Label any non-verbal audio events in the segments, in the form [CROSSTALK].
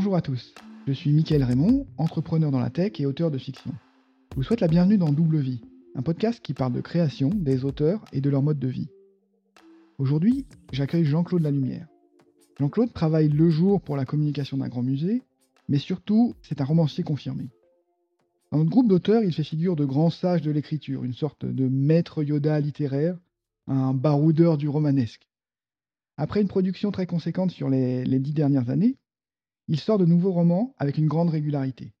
Bonjour à tous, je suis Mickaël Raymond, entrepreneur dans la tech et auteur de fiction. Je vous souhaite la bienvenue dans Double Vie, un podcast qui parle de création, des auteurs et de leur mode de vie. Aujourd'hui, j'accueille Jean-Claude Lalumière. Jean-Claude travaille le jour pour la communication d'un grand musée, mais surtout, c'est un romancier confirmé. Dans notre groupe d'auteurs, il fait figure de grand sage de l'écriture, une sorte de maître Yoda littéraire, un baroudeur du romanesque. Après une production très conséquente sur les, les dix dernières années, il sort de nouveaux romans avec une grande régularité.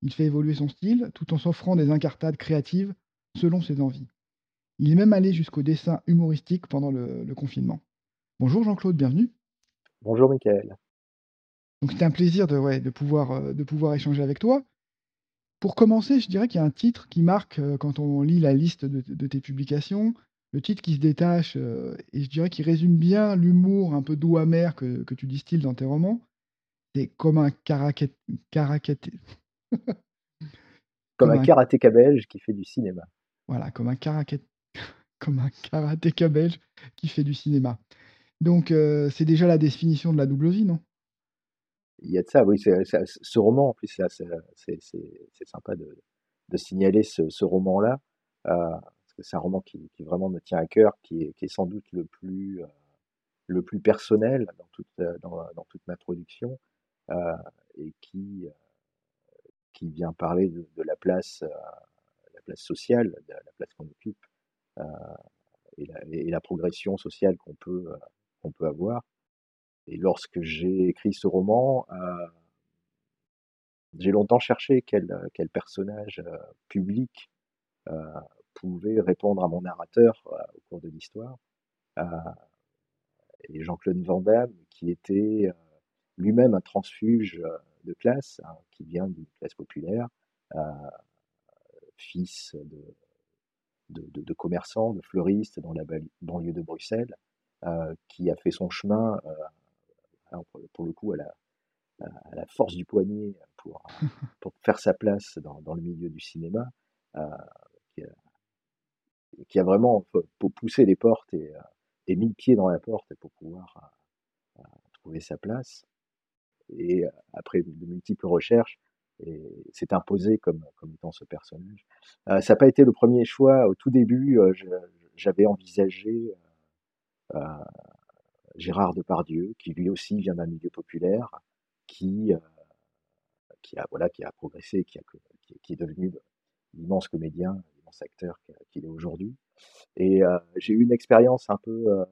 Il fait évoluer son style tout en s'offrant des incartades créatives selon ses envies. Il est même allé jusqu'au dessin humoristique pendant le, le confinement. Bonjour Jean-Claude, bienvenue. Bonjour Michael. Donc c'était un plaisir de, ouais, de, pouvoir, euh, de pouvoir échanger avec toi. Pour commencer, je dirais qu'il y a un titre qui marque euh, quand on lit la liste de, de tes publications, le titre qui se détache euh, et je dirais qu'il résume bien l'humour un peu doux amer que, que tu distilles dans tes romans. C'est comme un karakété. comme, un, karatéka belge qui fait du cinéma. Voilà, comme un karaké... comme un karatéka belge qui fait du cinéma. Donc euh, c'est déjà la définition de la double vie, non? Il y a de ça, oui. Ce roman, en plus, c'est, sympa de, de, signaler ce, ce roman-là. Euh, parce que c'est un roman qui, qui, vraiment me tient à cœur, qui est, qui est sans doute le plus, euh, le plus personnel dans toute, dans, dans toute ma production. Euh, et qui, euh, qui vient parler de, la place, euh, la place sociale, de la place qu'on occupe et la, et, la, progression sociale qu'on peut, qu'on peut avoir. Et lorsque j'ai écrit ce roman, j'ai longtemps cherché quel, quel personnage public pouvait répondre à mon narrateur au cours de l'histoire. et Jean-Claude Van Damme, qui était lui-même un transfuge euh, de classe, hein, qui vient d'une classe populaire, euh, fils de, de, de, commerçants, de fleuristes dans la banlieue de Bruxelles, euh, qui a fait son chemin, pour, le coup, à la, à la force du poignet pour, [LAUGHS] pour faire sa place dans, dans le milieu du cinéma, qui a, qui, a, vraiment poussé les portes et, et, mis le pied dans la porte pour pouvoir trouver sa place et après de multiples recherches, s'est imposé comme, étant ce personnage. Euh, ça n'a pas été le premier choix. Au tout début, euh, j'avais envisagé euh, Gérard Depardieu, qui lui aussi vient d'un milieu populaire, qui, a, voilà, qui a progressé, qui est devenu l'immense comédien, l'immense acteur qu'il est aujourd'hui. Et j'ai eu une expérience un peu, un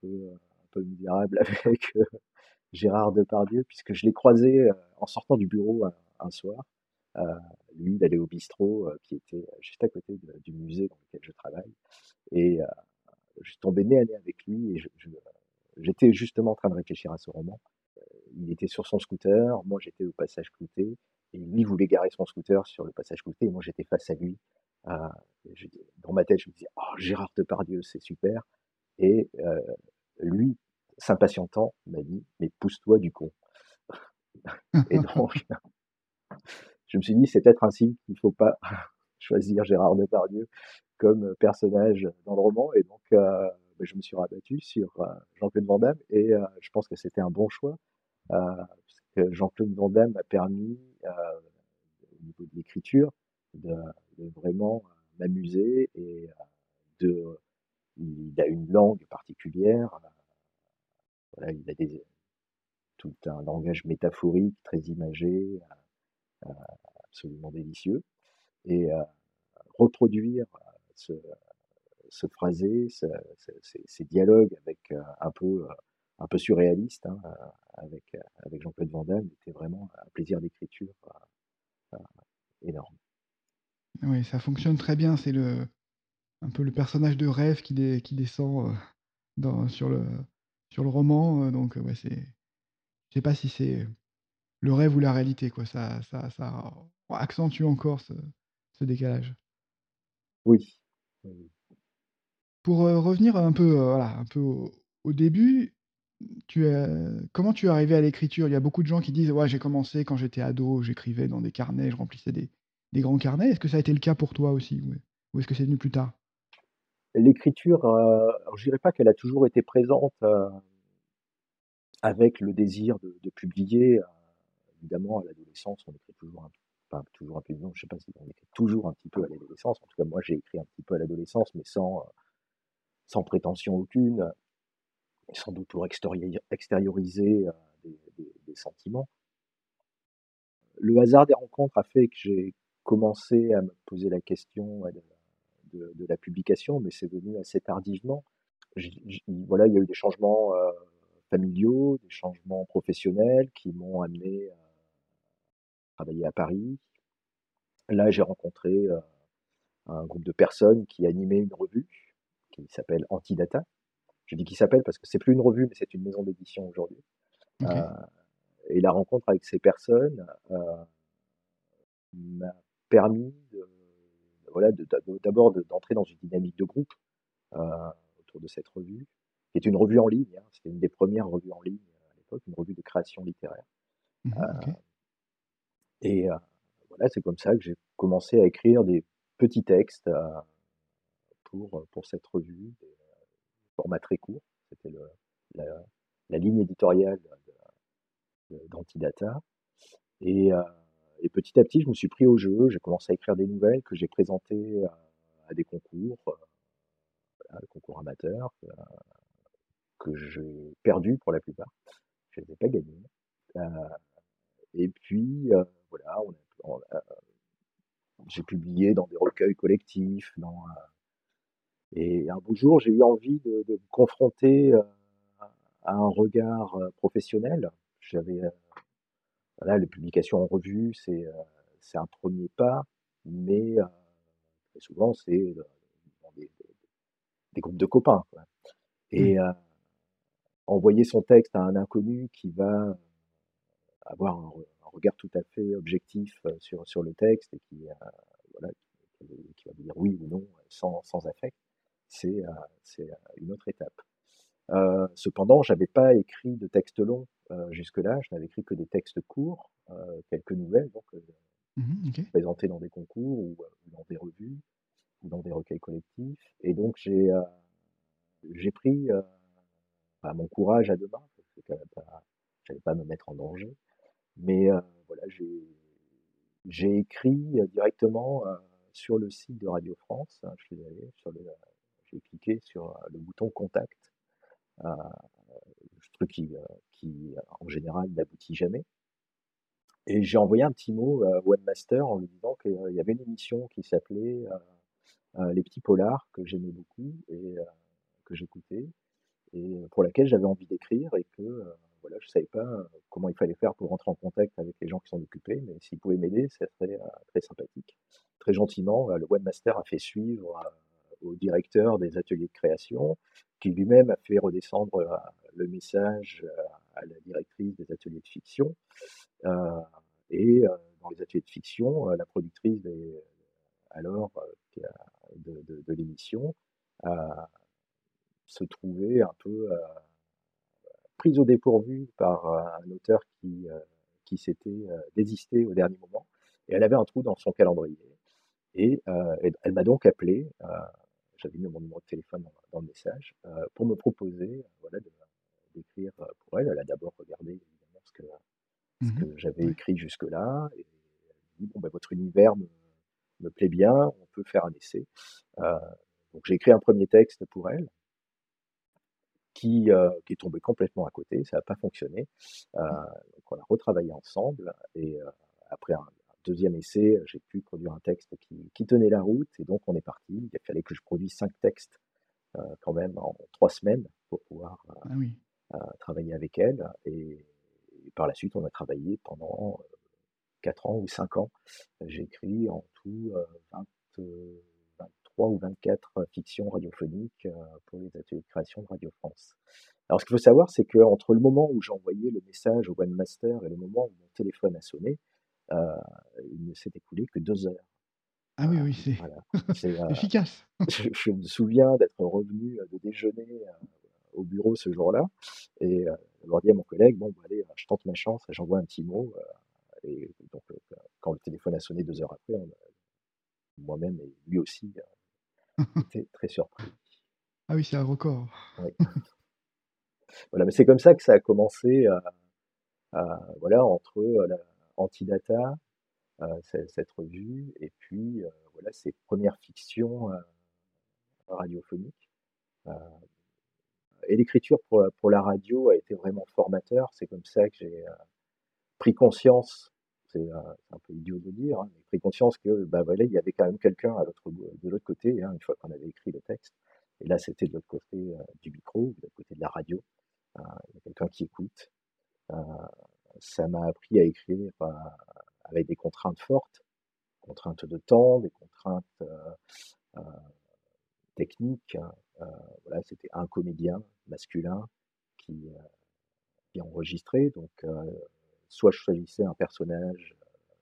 peu, un peu misérable [LAUGHS] avec Gérard Depardieu, puisque je l'ai croisé euh, en sortant du bureau un, soir. Euh, lui, il allait au bistrot euh, qui était juste à côté du musée dans lequel je travaille. Et je suis tombé nez à nez avec lui et j'étais justement en train de réfléchir à ce roman. Il était sur son scooter, moi j'étais au passage clouté, et lui voulait garer son scooter sur le passage clouté, et moi j'étais face à lui. je, dans ma tête, je me disais, oh, Gérard Depardieu, c'est super. Et lui, s'impatientant, m'a dit Mais pousse-toi du con. et [LAUGHS] donc, je me suis dit C'est peut-être signe qu'il ne faut pas [LAUGHS] choisir Gérard Depardieu comme personnage dans le roman. Et donc, euh, ben, je me suis rabattu sur euh, Jean-Claude Van Damme et euh, je pense que c'était un bon choix. parce que Jean-Claude Van Damme a permis, au niveau de l'écriture, de, de, vraiment m'amuser et de. Il a une langue particulière, voilà, il a tout un langage métaphorique très imagé, euh, absolument délicieux. Et euh, reproduire ce, ce phrasé, ce, ce, ces, dialogues avec euh, un peu un peu surréaliste hein, avec avec Jean-Claude Van Damme était vraiment un plaisir d'écriture énorme. Oui, ça fonctionne très bien. C'est le un peu le personnage de rêve qui, descend sur le sur le roman. Euh, donc, ouais, c'est. Je sais pas si c'est le rêve ou la réalité, quoi. Ça, ça, ça accentue encore ce, ce décalage. Oui. Pour euh, revenir un peu, euh, voilà, un peu au, au début, tu comment tu es arrivé à l'écriture? Il y a beaucoup de gens qui disent Ouais, j'ai commencé quand j'étais ado, j'écrivais dans des carnets, je remplissais des, des grands carnets. Est-ce que ça a été le cas pour toi aussi? Ou est-ce que c'est venu plus tard? L'écriture, euh, je dirais pas qu'elle a toujours été présente euh, avec le désir de, de publier, euh, évidemment, à l'adolescence, on écrit toujours un, enfin, toujours un peu, non, je sais pas si on écrit toujours un petit peu à l'adolescence. En tout cas, moi, j'ai écrit un petit peu à l'adolescence, mais sans, sans prétention aucune, sans doute pour extérioriser des, sentiments. Le hasard des rencontres a fait que j'ai commencé à me poser la question de, de la publication, mais c'est venu assez tardivement. voilà, il y a eu des changements familiaux, des changements professionnels qui m'ont amené à travailler à Paris. Là, j'ai rencontré un groupe de personnes qui animaient une revue qui s'appelle Antidata. Je dis qui s'appelle parce que c'est plus une revue, mais c'est une maison d'édition aujourd'hui. et la rencontre avec ces personnes m'a permis voilà, d'abord d'entrer dans une dynamique de groupe autour de cette revue, qui est une revue en ligne. Hein. C'était une des premières revues en ligne à l'époque, une revue de création littéraire. Mmh euh, et euh, voilà, c'est comme ça que j'ai commencé à écrire des petits textes euh, pour, pour cette revue, des formats très courts. C'était la, la, ligne éditoriale d'Antidata. Et, et, petit à petit, je me suis pris au jeu. J'ai commencé à écrire des nouvelles que j'ai présentées à, des concours, voilà, concours amateurs, que j'ai perdu pour la plupart. Je ne les ai pas gagnés. Euh, et puis, euh, voilà, j'ai publié dans des recueils collectifs. Et un beau jour, j'ai eu envie de, me confronter à un regard professionnel. J'avais, voilà, les publications en revue, c'est c'est un premier pas, mais très souvent, c'est des, des, groupes de copains. Quoi. Et, mmh envoyer son texte à un inconnu qui va avoir un, regard tout à fait objectif euh, sur, sur le texte et qui, euh, voilà, qui, va dire oui ou non sans, sans affect, c'est euh, une autre étape. Euh, cependant, j'avais pas écrit de texte long jusque-là, je n'avais écrit que des textes courts, quelques nouvelles, donc mmh présentées dans des concours ou, dans des revues ou dans des recueils collectifs. Et donc j'ai j'ai pris mon courage à deux mains, parce que je n'allais pas me mettre en danger. Mais euh, voilà, j'ai écrit euh, directement euh, sur le site de Radio France. Hein, je j'ai cliqué sur le bouton contact, truc qui, qui en général n'aboutit jamais. Et j'ai envoyé un petit mot à Webmaster en lui disant qu'il y avait une émission qui s'appelait Les Petits Polars, que j'aimais beaucoup et que j'écoutais, et pour laquelle j'avais envie d'écrire et que voilà, je ne savais pas comment il fallait faire pour rentrer en contact avec les gens qui s'en occupaient, mais s'ils pouvaient m'aider, ce serait très sympathique. Très gentiment, le webmaster a fait suivre au directeur des ateliers de création, qui lui-même a fait redescendre le message à la directrice des ateliers de fiction. et dans les ateliers de fiction, la productrice des, alors de, de, de l'émission se trouver un peu euh, prise au dépourvu par euh, un auteur qui, euh, qui s'était désisté au dernier moment. Et elle avait un trou dans son calendrier. Et elle, m'a donc appelé, j'avais mis mon numéro de téléphone dans, le message, pour me proposer voilà, d'écrire pour elle. Elle a d'abord regardé évidemment ce que, mmh que j'avais écrit jusque-là. Et elle dit, bon, ben, votre univers me, me, plaît bien, on peut faire un essai. donc j'ai écrit un premier texte pour elle, qui, euh, qui est tombé complètement à côté, ça n'a pas fonctionné. Euh, donc on a retravaillé ensemble et euh, après un, deuxième essai, j'ai pu produire un texte qui, qui, tenait la route et donc on est parti. Il fallait que je produise cinq textes quand même en trois semaines pour pouvoir ah travailler avec elle et, par la suite on a travaillé pendant quatre ans ou cinq ans. J'ai écrit en tout 20, ou 24 euh, fictions radiophoniques euh, pour les ateliers de création de Radio France. Alors, ce qu'il faut savoir, c'est qu'entre le moment où j'ai envoyé le message au Master et le moment où mon téléphone a sonné, euh, il ne s'est écoulé que deux heures. Ah oui, oui, c'est [LAUGHS] efficace. [LAUGHS] Je, me souviens d'être revenu de déjeuner au bureau ce jour-là et avoir dit à mon collègue bon, bah, allez, je tente ma chance, j'envoie un petit mot. et donc, quand le téléphone a sonné deux heures après, moi-même et lui aussi, [LAUGHS] J'étais très surpris. Ah oui, c'est un record. Voilà, mais c'est comme ça que ça a commencé à, voilà, entre Antidata, cette revue, et puis voilà ces premières fictions radiophoniques. et l'écriture pour, la radio a été vraiment formateur. C'est comme ça que j'ai pris conscience c'est un peu idiot de dire, hein, mais pris conscience que bah, voilà, il y avait quand même quelqu'un de l'autre côté, hein, une fois qu'on avait écrit le texte. Et là, c'était de l'autre côté du micro, de l'autre côté de la radio. il y a quelqu'un qui écoute. Ça m'a appris à écrire avec des contraintes fortes, contraintes de temps, des contraintes techniques. voilà, c'était un comédien masculin qui, qui enregistrait, donc soit je choisissais un personnage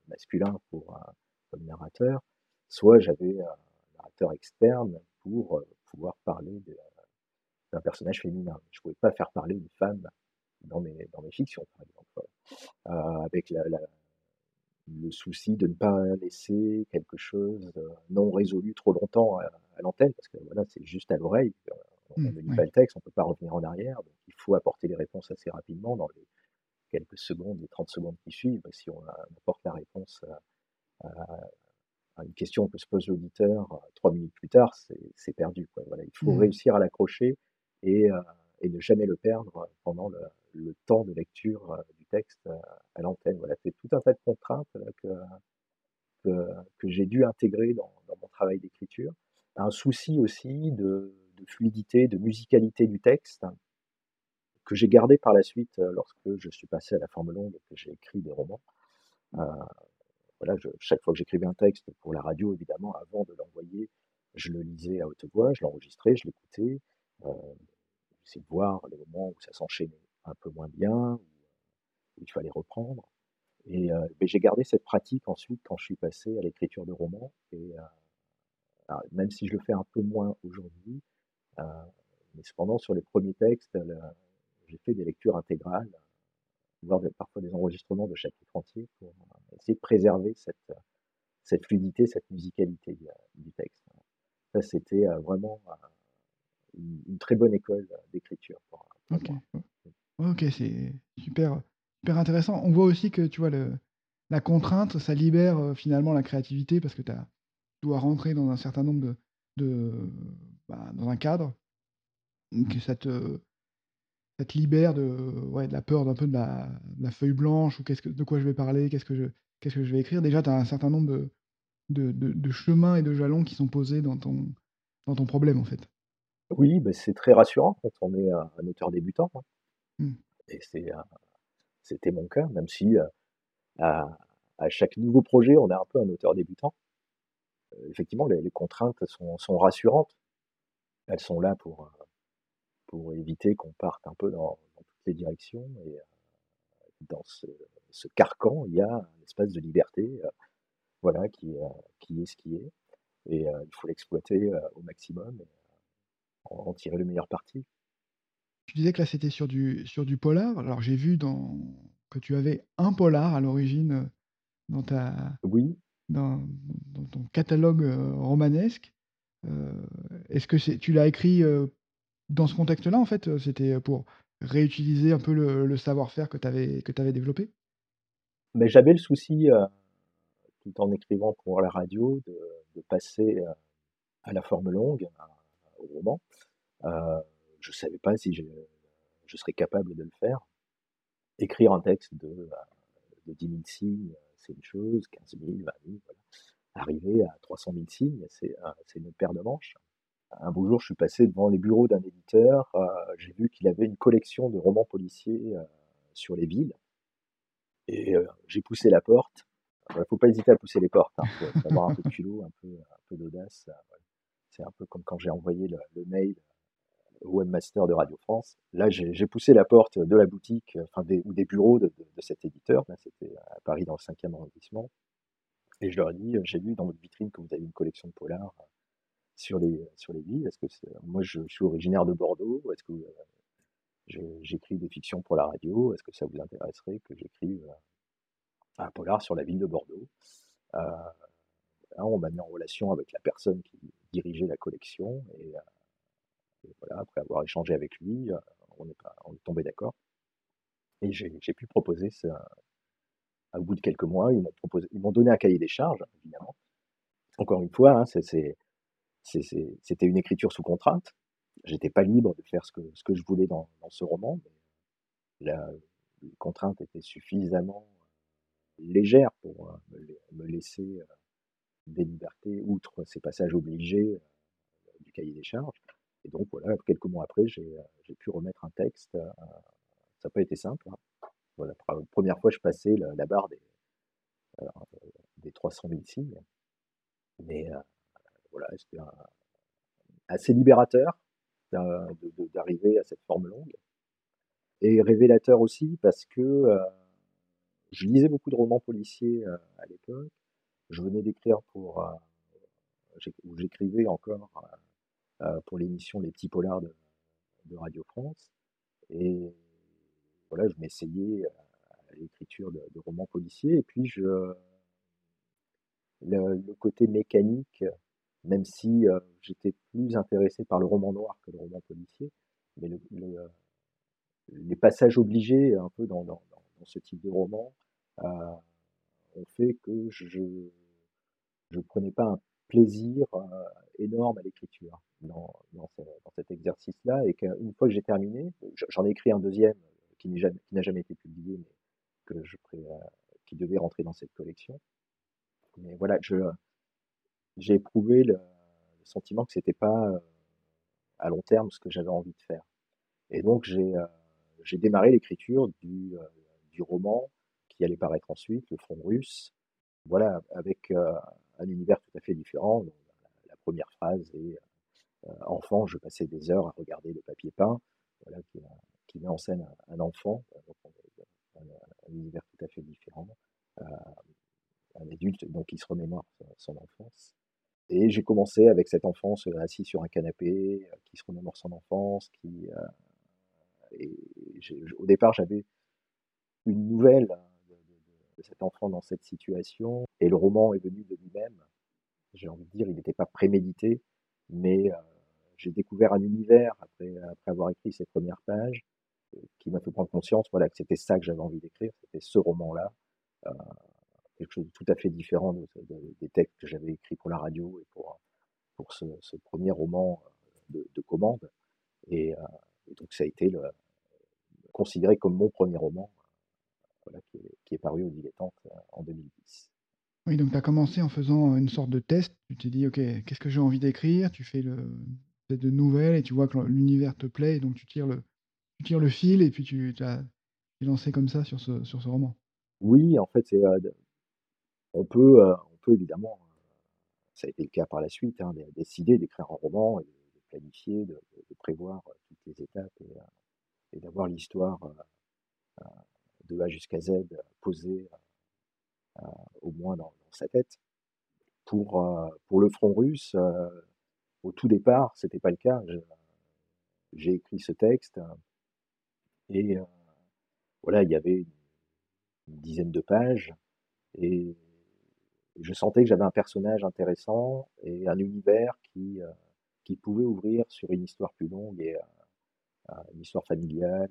masculin pour un, comme narrateur, soit j'avais un narrateur externe pour pouvoir parler d'un personnage féminin. Je ne pouvais pas faire parler une femme dans mes, dans mes fictions, par exemple, euh, avec la, le souci de ne pas laisser quelque chose non résolu trop longtemps à, l'antenne, parce que voilà, c'est juste à l'oreille. On ne lit pas le texte, on ne peut pas revenir en arrière, donc il faut apporter les réponses assez rapidement dans les quelques secondes, les 30 secondes qui suivent. Si on apporte la réponse à, une question que se pose l'auditeur euh, trois minutes plus tard, c'est perdu. Voilà, il faut mmh. réussir à l'accrocher et, euh, et, ne jamais le perdre pendant le, temps de lecture euh, du texte à l'antenne. Voilà, c'est tout un tas de contraintes que, que, j'ai dû intégrer dans, mon travail d'écriture. Un souci aussi de, fluidité, de musicalité du texte que j'ai gardé par la suite lorsque je suis passé à la forme longue et que j'ai écrit des romans voilà, chaque fois que j'écrivais un texte pour la radio, évidemment, avant de l'envoyer, je le lisais à haute voix, je l'enregistrais, je l'écoutais, euh, j'essayais de voir les moments où ça s'enchaînait un peu moins bien, où, il fallait reprendre. Et euh, j'ai gardé cette pratique ensuite quand je suis passé à l'écriture de romans. Et euh, même si je le fais un peu moins aujourd'hui, euh, mais cependant sur les premiers textes, j'ai fait des lectures intégrales voire parfois des enregistrements de chapitres entiers pour essayer de préserver cette, cette fluidité, cette musicalité du, texte. Ça, c'était vraiment une, très bonne école d'écriture. ok, ok, c'est super, super intéressant. On voit aussi que tu vois la contrainte, ça libère finalement la créativité parce que tu dois rentrer dans un certain nombre de, bah, dans un cadre, que ça te ça te libère de, ouais, de la peur d'un peu de la, feuille blanche ou que, de quoi je vais parler, qu'est-ce que je, que je vais écrire. Déjà, tu as un certain nombre de, de, chemins et de jalons qui sont posés dans ton, dans ton problème, en fait. Oui, bah, c'est très rassurant quand on est un, auteur débutant. Hein. Mmh. Et c'est, c'était mon cas, même si à, à, chaque nouveau projet, on est un peu un auteur débutant. Euh, effectivement, les, contraintes sont, rassurantes. Elles sont là pour, éviter qu'on parte un peu dans, toutes les directions. Et euh, dans ce, carcan, il y a un espace de liberté euh, voilà, qui, euh, qui est ce qui est. Et il faut l'exploiter au maximum et en, tirer le meilleur parti. Tu disais que là, c'était sur du, sur du polar. Alors, j'ai vu dans, que tu avais un polar à l'origine dans, ta, oui. dans, ton catalogue romanesque. Est-ce que tu l'as écrit dans ce contexte-là, en fait, c'était pour réutiliser un peu le, savoir-faire que tu avais, que avais développé? Mais j'avais le souci, tout en écrivant pour la radio, de, passer à la forme longue, au roman. Je ne savais pas si je, serais capable de le faire. Écrire un texte de, de 10 000 signes, c'est une chose, 15 000, 20 000, voilà. Arriver à 300 000 signes, c'est une paire de manches un beau jour, je suis passé devant les bureaux d'un éditeur. Euh, j'ai vu qu'il avait une collection de romans policiers euh, sur les villes. Et euh, j'ai poussé la porte. Il ne faut pas hésiter à pousser les portes. Il hein. faut avoir un peu de culot, un peu, d'audace. C'est un peu comme quand j'ai envoyé le, mail webmaster de Radio France. Là, j'ai poussé la porte de la boutique, enfin des, ou des bureaux de, cet éditeur. C'était à Paris dans le 5e arrondissement. Et je leur ai dit, j'ai vu dans votre vitrine que vous avez une collection de polars sur les, sur les villes Est-ce que moi je, suis originaire de Bordeaux Est-ce que euh, j'écris des fictions pour la radio? Est-ce que ça vous intéresserait que j'écrive euh, un polar sur la ville de Bordeaux? Euh, On m'a mis en relation avec la personne qui dirigeait la collection voilà, après avoir échangé avec lui, on est, pas, on est tombé d'accord et j'ai pu proposer ce, au bout de quelques mois, ils m'ont donné un cahier des charges, évidemment. Encore une fois, hein, c'était une écriture sous contrainte. J'étais pas libre de faire ce que, je voulais dans, ce roman. Mais la, les contraintes étaient suffisamment légères pour me, laisser des libertés outre ces passages obligés du cahier des charges. Et donc voilà, quelques mois après, j'ai pu remettre un texte. ça n'a pas été simple. Hein. Voilà, la première fois, je passais la, barre des, des 300 000 signes. Mais voilà, c'était assez libérateur d'arriver à cette forme longue. Et révélateur aussi parce que je lisais beaucoup de romans policiers à l'époque. Je venais d'écrire pour, ou j'écrivais encore pour l'émission Les Petits Polars de, Radio France. Et voilà, je m'essayais à l'écriture de, romans policiers. Et puis, je, le, côté mécanique, même si j'étais plus intéressé par le roman noir que le roman policier, mais les passages obligés un peu dans ce type de roman ont fait que je ne prenais pas un plaisir énorme à l'écriture dans, dans, cet exercice-là et qu'une fois que j'ai terminé, j'en ai écrit un deuxième qui n'a jamais, été publié, mais que je, qui devait rentrer dans cette collection. Mais voilà, j'ai éprouvé le, sentiment que c'était pas à long terme ce que j'avais envie de faire. Et donc j'ai démarré l'écriture du, du roman qui allait paraître ensuite, Le Front russe. Voilà, avec un univers tout à fait différent. la, première phrase est Enfant, je passais des heures à regarder le papier peint, voilà, qui, met en scène un, enfant, un, univers tout à fait différent, un adulte donc qui se remémore son, enfance. Et j'ai commencé avec cette enfance assis sur un canapé, qui se remémore son enfance, qui et au départ j'avais une nouvelle de cet enfant dans cette situation. Et le roman est venu de lui-même. J'ai envie de dire, il n'était pas prémédité, mais euh, j'ai découvert un univers après, après avoir écrit ces premières pages euh, qui m'a fait prendre conscience voilà, que c'était ça que j'avais envie d'écrire, c'était ce roman-là. Euh, quelque chose de tout à fait différent des textes que j'avais écrits pour la radio et pour, pour ce, premier roman de, commande. Et, donc ça a été considéré comme mon premier roman qui, est, paru au Dilettante euh, en 2010. Oui, donc tu as commencé en faisant une sorte de test. Tu t'es dit, OK, qu'est-ce que j'ai envie d'écrire? Tu fais le, de nouvelles et tu vois que l'univers te plaît, et donc tu tires le, tu tires le fil et puis tu as lancé comme ça sur ce, sur ce roman. Oui, en fait, c'est, euh, on, peut, euh, on peut évidemment, ça a été le cas par la suite, hein, décider d'écrire un roman et de, planifier, de, prévoir toutes les étapes et, d'avoir l'histoire de A jusqu'à Z posé euh, au moins dans, sa tête. Pour, euh, pour le front russe, euh, au tout départ, c'était pas le cas. J'ai écrit ce texte et voilà, il y avait une, dizaine de pages et je sentais que j'avais un personnage intéressant et un univers qui, qui pouvait ouvrir sur une histoire plus longue et une histoire familiale,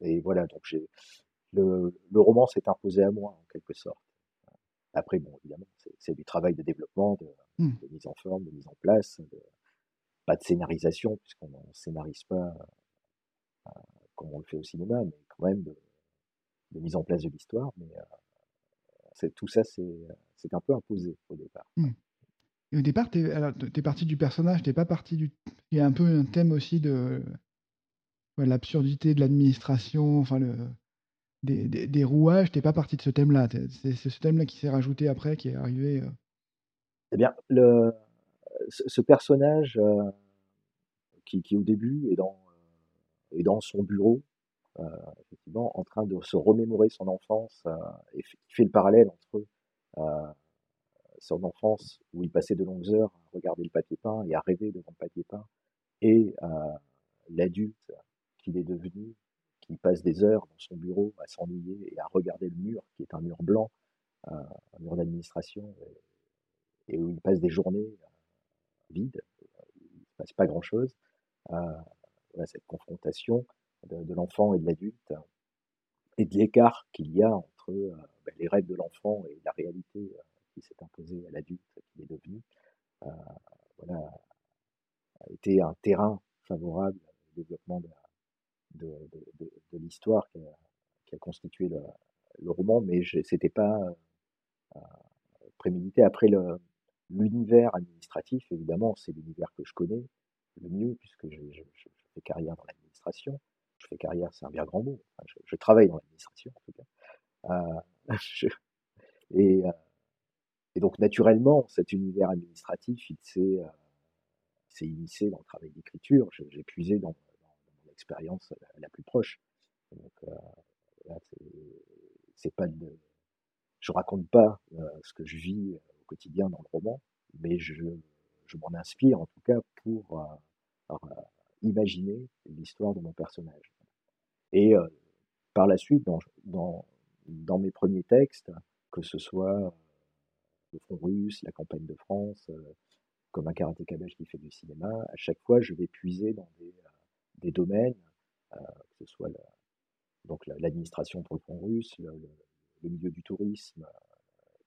et voilà, donc j'ai le, le, roman s'est imposé à moi en quelque sorte. Après, bon, évidemment, c'est du travail de développement, de, mmh. mise en forme, de mise en place, pas de scénarisation, puisqu'on ne scénarise pas euh, comme on le fait au cinéma, mais quand même de, mise en place de l'histoire. Mais euh, tout ça, c'est un peu imposé au départ. Mmh. Et au départ, tu es, es, parti du personnage, tu pas parti du. Il y a un peu un thème aussi de l'absurdité de l'administration, enfin le, des, rouages, t'es pas parti de ce thème-là. C'est ce thème-là qui s'est rajouté après, qui est arrivé. Euh. Eh bien, ce, personnage euh, qui, au début est dans, est dans son bureau, euh, effectivement, en train de se remémorer son enfance, et qui fait le parallèle entre son enfance où il passait de longues heures à regarder le papier peint et à rêver devant le papier peint, et l'adulte qu'il est devenu, qui passe des heures dans son bureau à s'ennuyer et à regarder le mur, qui est un mur blanc, euh, un mur d'administration, et, où il passe des journées euh, vides, il ne se passe pas grand-chose. Euh, cette confrontation de, l'enfant et de l'adulte et de l'écart qu'il y a entre ben, les rêves de l'enfant et la réalité qui s'est imposée à l'adulte qu'il est devenu, voilà, a été un terrain favorable au développement de, de, l'histoire qui, a constitué le, roman, mais c'était pas prémédité. Après l'univers administratif, évidemment, c'est l'univers que je connais le mieux puisque je, fais carrière dans l'administration je fais carrière, c'est un bien grand mot. je, travaille dans l'administration, en tout cas. Euh, [LAUGHS] et, euh, et, donc, naturellement, cet univers administratif, il s'est euh, immiscé dans le travail d'écriture. J'ai puisé dans, mon expérience la, plus proche. Donc, euh, c'est pas je raconte pas ce que je vis au quotidien dans le roman, mais je, je m'en inspire en tout cas pour imaginer l'histoire de mon personnage. Et euh, par la suite, dans, dans, dans, mes premiers textes, que ce soit euh, le front russe, la campagne de France, euh, comme un karatéka belge qui fait du cinéma, à chaque fois, je vais puiser dans des, des domaines, que ce soit donc l'administration pour le front russe, le, milieu du tourisme,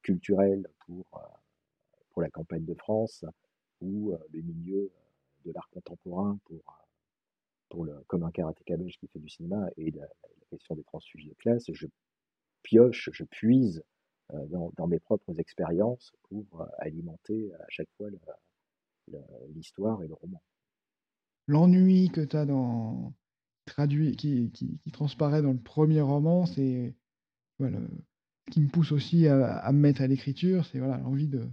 culturel pour, pour la campagne de France, ou le milieu de l'art contemporain pour pour le, comme un karatéka belge qui fait du cinéma et la, question des transfuges de classe, je pioche, je puise euh, dans, mes propres expériences pour euh, alimenter à chaque fois l'histoire et le roman. L'ennui que tu as dans traduit, qui, qui, transparaît dans le premier roman, c'est voilà, ce qui me pousse aussi à, me mettre à l'écriture, c'est voilà, l'envie de,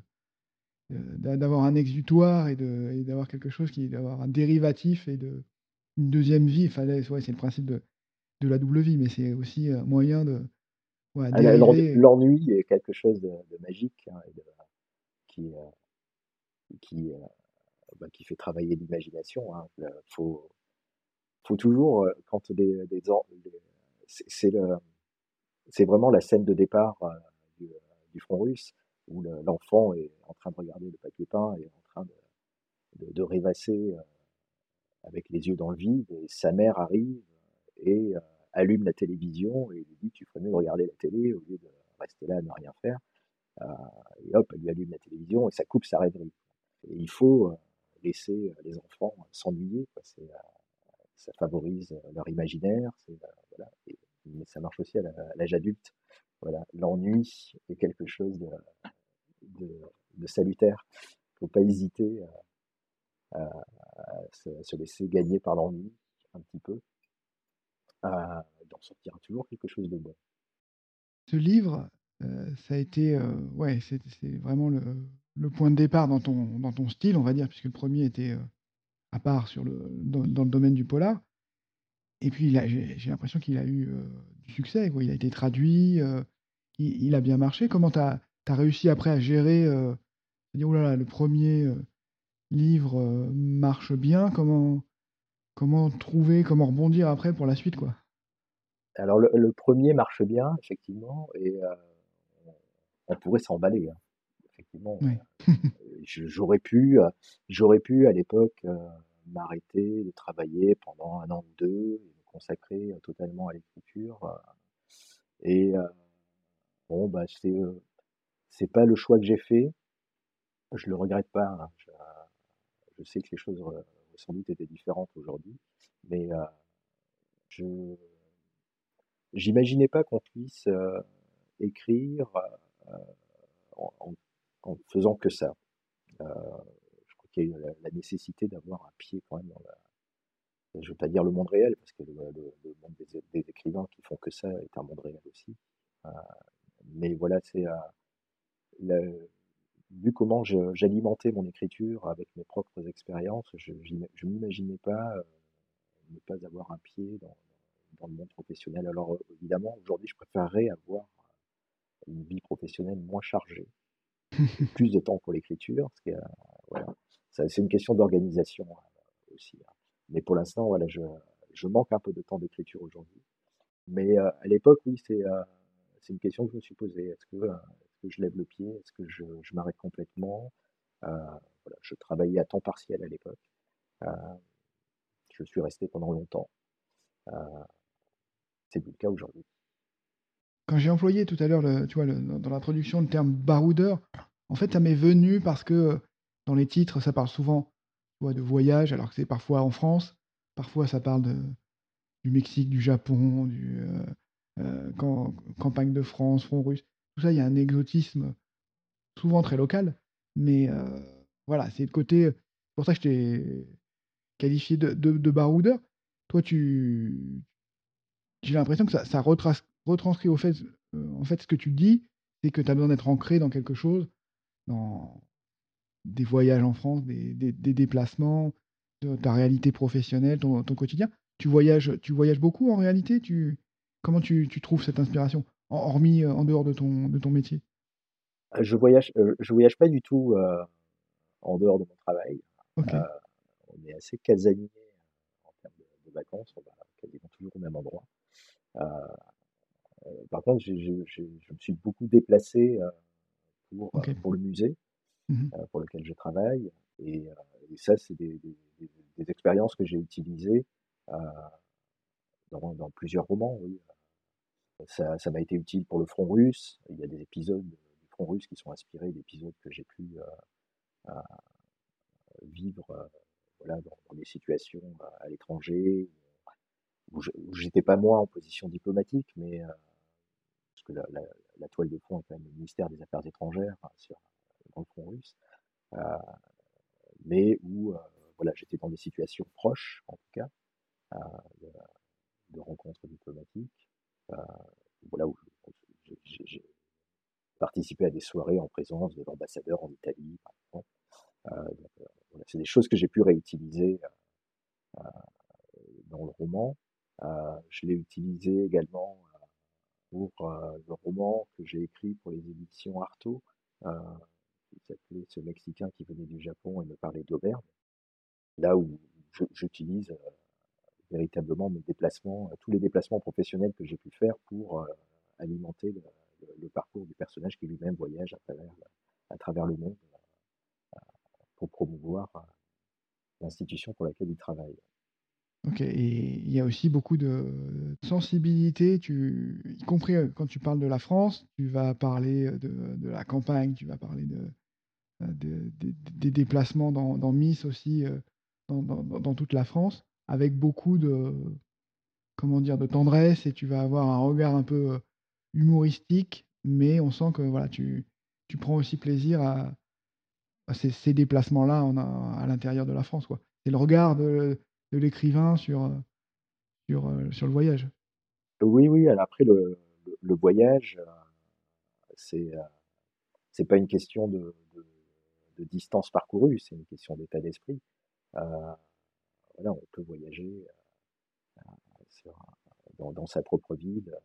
d'avoir un exutoire et d'avoir quelque chose qui d'avoir un dérivatif et de une deuxième vie. Il fallait, c'est le principe de, de la double vie, mais c'est aussi un moyen de. Ouais, ah, L'ennui est quelque chose de, magique hein, qui, euh, qui, euh, bah, qui fait travailler l'imagination. Hein. Faut, toujours, euh, quand c'est vraiment la scène de départ du, du, front russe où l'enfant est en train de regarder le papier peint et en train de, de, rêvasser avec les yeux dans le vide, et sa mère arrive et euh, allume la télévision et lui dit tu ferais mieux de regarder la télé au lieu de rester là à ne rien faire. Euh, et hop, elle lui allume la télévision et ça coupe sa rêverie. Et il faut euh, laisser les enfants s'ennuyer, ça favorise leur imaginaire, mais ça marche aussi à l'âge adulte. L'ennui est quelque chose de, salutaire. Il ne faut pas hésiter à, se, laisser gagner par l'ennui un petit peu, d'en sortir toujours quelque chose de bon. Ce livre, euh, ça a été, euh, ouais, c'est vraiment le, le, point de départ dans ton, style, on va dire, puisque le premier était euh, à part dans, le domaine du polar. Et puis, j'ai l'impression qu'il a eu du succès. Quoi. Il a été traduit, il, il, a bien marché. Comment tu as, réussi après à gérer, dire, oh là là, le premier livre euh, marche bien, comment, comment trouver, comment rebondir après pour la suite quoi? Alors le, premier marche bien, effectivement, et euh, on pourrait s'emballer. Hein, effectivement, euh, j'aurais pu, j'aurais pu à l'époque m'arrêter de travailler pendant un an ou deux, et me consacrer totalement à l'écriture. et bon, bah c'est c'est pas le choix que j'ai fait. Je le regrette pas. Hein, je sais que les choses sans doute été différentes aujourd'hui, mais euh, je n'imaginais pas qu'on puisse euh, écrire euh, faisant que ça. je crois qu'il y a la, nécessité d'avoir un pied quand même dans la, je ne veux pas dire le monde réel, parce que le, monde des, écrivains qui font que ça est un monde réel aussi. mais voilà, c'est vu comment j'alimentais mon écriture avec mes propres expériences, je ne m'imaginais pas euh, ne pas avoir un pied dans, le monde professionnel. Alors euh, évidemment, aujourd'hui, je préférerais avoir une vie professionnelle moins chargée, plus de temps pour l'écriture, euh, c'est une question d'organisation aussi. Hein. Mais pour l'instant, voilà, je, je, manque un peu de temps d'écriture aujourd'hui. Mais à l'époque, oui, c'est une question que je me suis posée. Est-ce que je lève le pied? Est-ce que je, m'arrête complètement? Euh, voilà, Je travaillais à temps partiel à l'époque. Euh, je suis resté pendant longtemps. Euh, c'est le cas aujourd'hui. Quand j'ai employé tout à l'heure, tu vois, dans l'introduction, le terme baroudeur, en fait, ça m'est venu parce que dans les titres, ça parle souvent de voyage, alors que c'est parfois en France, parfois ça parle de, du Mexique, du Japon, du euh, euh, campagne de France, front russe. Tout ça, il y a un exotisme souvent très local, mais euh, voilà, c'est le côté. Pour ça que je t'ai qualifié de, de, baroudeur. Toi, tu, j'ai l'impression que ça, ça retranscrit au fait, en fait ce que tu dis, c'est que tu as besoin d'être ancré dans quelque chose, dans des voyages en France, des, déplacements, de ta réalité professionnelle, ton, quotidien. Tu voyages, tu voyages beaucoup en réalité? Tu, Comment tu, trouves cette inspiration, hormis en dehors de ton, de ton métier? Euh, Je voyage, euh, je voyage pas du tout euh, en dehors de mon travail. on est assez casanier en termes de, vacances, on va quasiment toujours au même endroit. Par contre, je, me suis beaucoup déplacé pour, pour le musée. Mmh euh, pour lequel je travaille. Et, euh, ça, c'est des, expériences que j'ai utilisées euh, dans, plusieurs romans. Oui. Ça, m'a été utile pour le front russe. Il y a des épisodes du front russe qui sont inspirés d'épisodes que j'ai pu vivre voilà, dans, des situations à l'étranger où j'étais pas moi en position diplomatique, mais la, toile de fond est quand même le ministère des Affaires étrangères sur dans le front russe, euh, mais où euh, voilà, j'étais dans des situations proches, en tout cas, euh, de, rencontres diplomatiques, voilà, où j'ai participé à des soirées en présence de l'ambassadeur en Italie, c'est des choses que j'ai pu réutiliser dans le roman. je l'ai utilisé également pour le roman que j'ai écrit pour les éditions Artaud, qui s'appelait ce Mexicain qui venait du Japon et me parlait d'auberge. Là où j'utilise euh, véritablement mes déplacements, euh, tous les déplacements professionnels que j'ai pu faire pour euh, alimenter le, parcours du personnage qui lui-même voyage à travers, à travers le monde pour promouvoir l'institution pour laquelle il travaille. Ok, et il y a aussi beaucoup de sensibilité, tu, y compris quand tu parles de la France, tu vas parler de, la campagne, tu vas parler de, des déplacements dans, dans Miss aussi, dans, dans, toute la France, avec beaucoup de, comment dire, de tendresse, et tu vas avoir un regard un peu humoristique, mais on sent que voilà, tu, tu prends aussi plaisir à, ces, ces déplacements-là à l'intérieur de la France. C'est le regard de de l'écrivain sur, euh, sur, euh, sur le voyage. Oui, oui. Après, le, le, voyage, euh, c'est c'est pas une question de, de, distance parcourue, c'est une question d'état d'esprit. voilà, on peut voyager dans, dans, sa propre ville.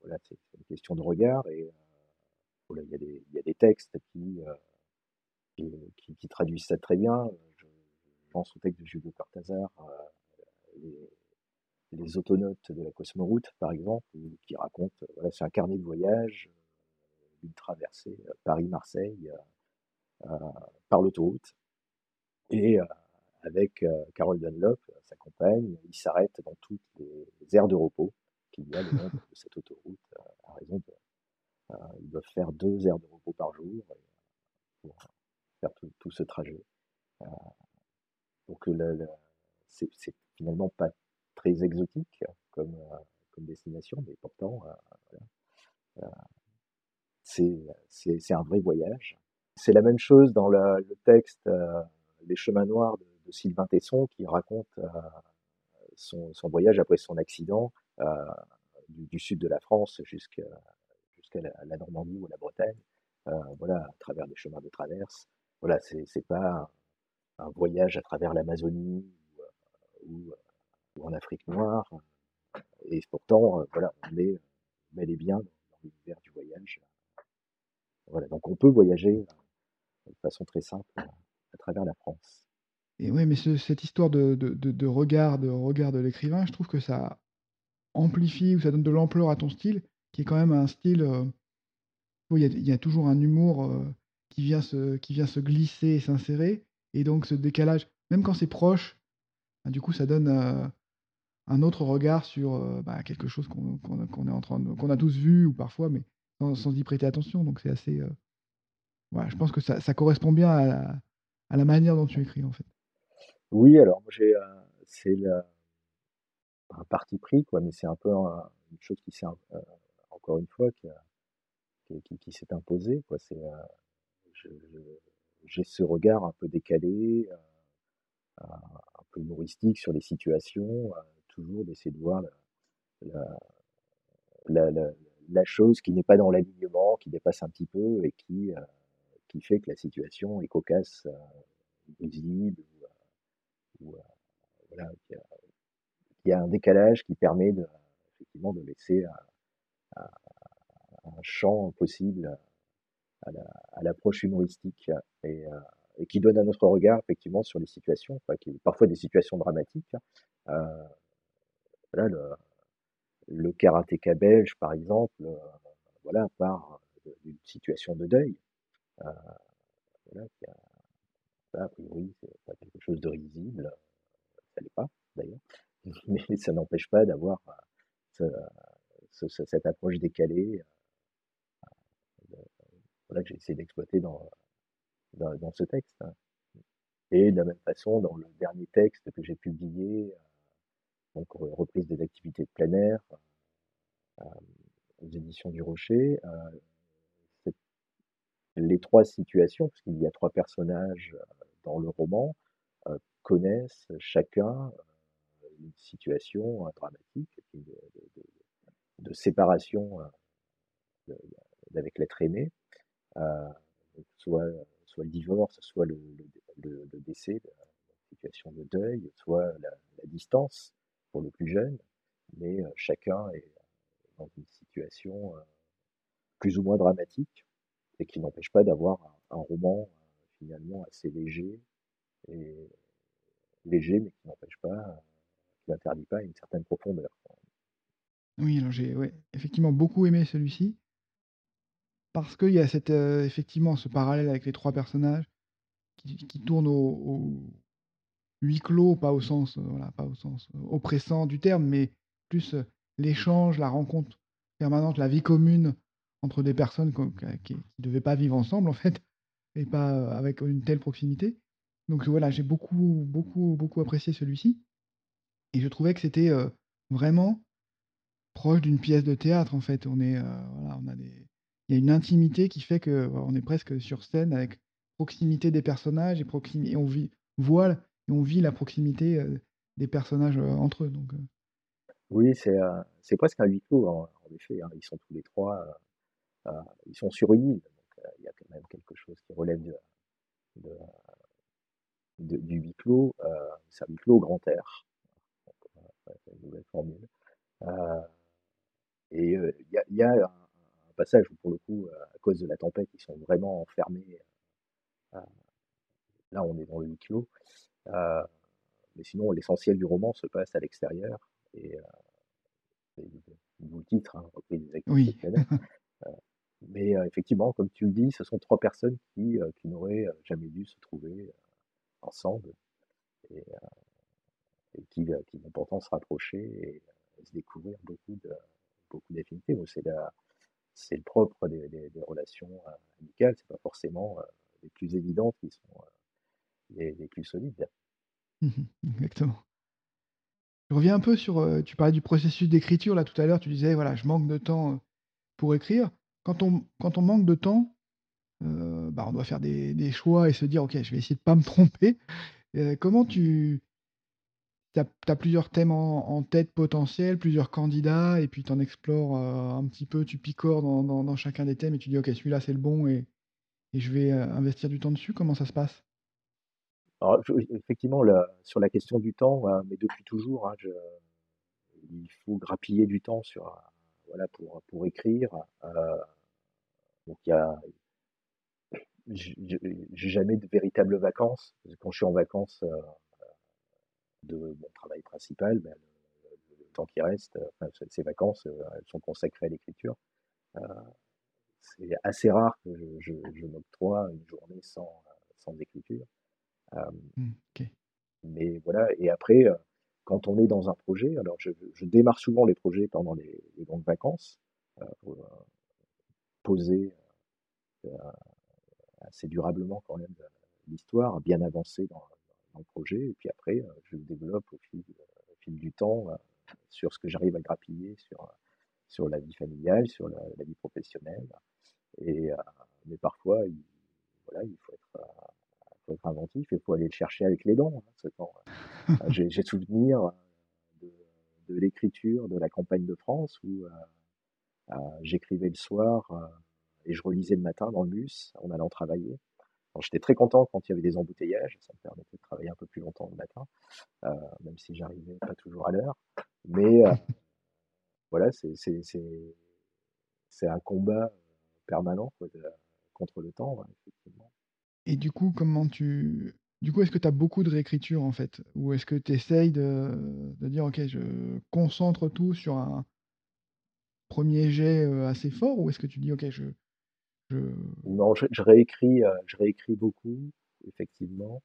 voilà, c'est une question de regard et il, y a des, il y a des textes qui, qui, qui, traduisent ça très bien pense au texte de Julio Cortázar, euh, les, autonotes de la Cosmoroute, par exemple, qui racontent, euh, voilà, c'est un carnet de voyage, euh, une traversée Paris-Marseille par l'autoroute. Et avec Carole Dunlop, sa compagne, ils s'arrêtent dans toutes les aires de repos qu'il y a le long de cette autoroute, à raison de, ils doivent faire deux heures de repos par jour pour faire tout, ce trajet. Donc c'est finalement pas très exotique comme, euh, destination, mais pourtant, euh, euh, c'est un vrai voyage. C'est la même chose dans le, texte Les chemins noirs de, Sylvain Tesson qui raconte son, son, voyage après son accident du, sud de la France jusqu'à la, Normandie ou la Bretagne, voilà, à travers des chemins de traverse. Voilà, c'est pas un voyage à travers l'Amazonie ou, ou, en Afrique noire. Et pourtant, voilà, on est bel et bien dans l'univers du voyage. Voilà, donc on peut voyager de façon très simple à travers la France. Et oui, mais cette histoire de, de, de, regard, de regard de l'écrivain, je trouve que ça amplifie ou ça donne de l'ampleur à ton style, qui est quand même un style. a, il, y a, toujours un humour qui, vient se, qui vient se glisser et s'insérer, et donc ce décalage, même quand c'est proche, bah, du coup ça donne euh, un autre regard sur bah, quelque chose qu'on est en train qu'on a tous vu ou parfois, mais sans, y prêter attention. Donc c'est assez. je pense que ça, correspond bien à la, manière dont tu écris en fait. Oui, alors j'ai c'est un parti pris quoi, mais c'est un peu une chose qui s'est encore une fois qui, qui s'est imposée quoi. C'est j'ai ce regard un peu décalé, un peu humoristique sur les situations, toujours d'essayer de voir la, la, chose qui n'est pas dans l'alignement, qui dépasse un petit peu et qui, qui fait que la situation est cocasse, visible, ou, voilà, il y, a, un décalage qui permet de, effectivement de laisser un champ possible à l'approche humoristique et, euh, et, qui donne un autre regard effectivement sur les situations, qui, parfois des situations dramatiques. Euh, voilà, le, le karatéka belge, par exemple, euh, voilà, part d'une situation de deuil. Euh, voilà, a, a priori, c'est pas quelque chose de risible, ça l'est pas d'ailleurs, [LAUGHS] mais ça n'empêche pas d'avoir cette approche décalée voilà, que j'ai essayé d'exploiter dans, dans, ce texte. Hein. Et de la même façon, dans le dernier texte que j'ai publié, euh, donc reprise des activités de plein air, euh, aux éditions du Rocher, euh, les trois situations, parce qu'il y a trois personnages dans le roman, connaissent chacun une situation dramatique de, de, séparation avec l'être aimé, soit, soit le divorce, soit le, décès, la situation de deuil, soit la, distance pour le plus jeune, mais euh, chacun est dans une situation euh, plus ou moins dramatique et qui n'empêche pas d'avoir un, roman finalement assez léger et léger mais qui n'empêche pas qui n'interdit pas une certaine profondeur. Oui, alors j'ai ouais, effectivement beaucoup aimé celui-ci. Parce qu'il y a cette, euh, effectivement ce parallèle avec les trois personnages qui tournent au huis clos, pas au sens, euh, voilà, pas au sens, euh, oppressant du terme, mais plus, l'échange, la rencontre permanente, la vie commune entre des personnes qui ne devaient pas vivre ensemble en fait et pas, avec une telle proximité. Donc voilà, j'ai beaucoup, beaucoup, beaucoup apprécié celui-ci et je trouvais que c'était, vraiment proche d'une pièce de théâtre en fait. On est, voilà, on a des il y a une intimité qui fait que on est presque sur scène avec proximité des personnages et, on vit, voit et on vit la proximité des personnages entre eux. Donc, Oui, c'est c'est presque un huis clos, en, effet. Hein. Ils sont tous les trois, ils sont sur une île. Donc, il y a quand même quelque chose qui relève de, du huis clos. c'est un huis clos grand air. c'est une nouvelle formule. et il y a passage où, pour le coup, euh, à cause de la tempête, ils sont vraiment enfermés. Euh, là, on est dans le huis clos. Euh, mais sinon, l'essentiel du roman se passe à l'extérieur. Et, vous le titre, hein, repris des oui. [LAUGHS] mais effectivement, comme tu le dis, ce sont trois personnes qui, qui n'auraient jamais dû se trouver ensemble et, et qui, qui, vont pourtant se rapprocher et se découvrir beaucoup de beaucoup d'affinités. C'est la, c'est le propre des, relations euh, amicales, c'est pas forcément euh, les plus évidentes qui sont euh, les, plus solides. Mmh exactement. Je reviens un peu sur, tu parlais du processus d'écriture là tout à l'heure, tu disais voilà, je manque de temps pour écrire. Quand on, quand on manque de temps, bah, on doit faire des, choix et se dire ok, je vais essayer de pas me tromper. comment tu, tu as, plusieurs thèmes en, tête potentiels, plusieurs candidats, et puis tu en explores euh, un petit peu, tu picores dans, chacun des thèmes et tu dis, OK, celui-là, c'est le bon et, je vais euh, investir du temps dessus. Comment ça se passe? Alors, effectivement, sur la question du temps, euh, mais depuis toujours, hein, il faut grappiller du temps sur, voilà, pour, pour écrire. donc, il y a. J'ai jamais de véritables vacances. Quand je suis en vacances, de mon travail principal, ben, le, temps qui reste, enfin, ces vacances, euh, elles sont consacrées à l'écriture. Euh, c'est assez rare que je, je, m'octroie une journée sans, sans écriture. Euh, mmh, mais voilà, et après, quand on est dans un projet, alors je, démarre souvent les projets pendant les, longues vacances, pour poser assez durablement quand même l'histoire, bien avancer dans, dans, le projet, et puis après, je le développe au fil, au fil du temps sur ce que j'arrive à grappiller, sur, sur la vie familiale, sur la, vie professionnelle. Et, mais parfois, il, voilà, il faut être, faut être inventif, il faut aller le chercher avec les dents. Hein, ce temps. [LAUGHS] J'ai souvenir de, de l'écriture de la campagne de France où j'écrivais le soir et je relisais le matin dans le bus en allant travailler. J'étais très content quand il y avait des embouteillages, ça me permettait de travailler un peu plus longtemps le matin, euh, même si j'arrivais pas toujours à l'heure. Mais euh, [LAUGHS] voilà, c'est un combat permanent contre le temps. Et du coup, comment tu. Du coup, est-ce que tu as beaucoup de réécriture en fait? Ou est-ce que tu essayes de, de, dire, OK, je concentre tout sur un premier jet euh, assez fort Ou est-ce que tu dis, OK, je, non, je, réécris, euh, je réécris beaucoup, effectivement.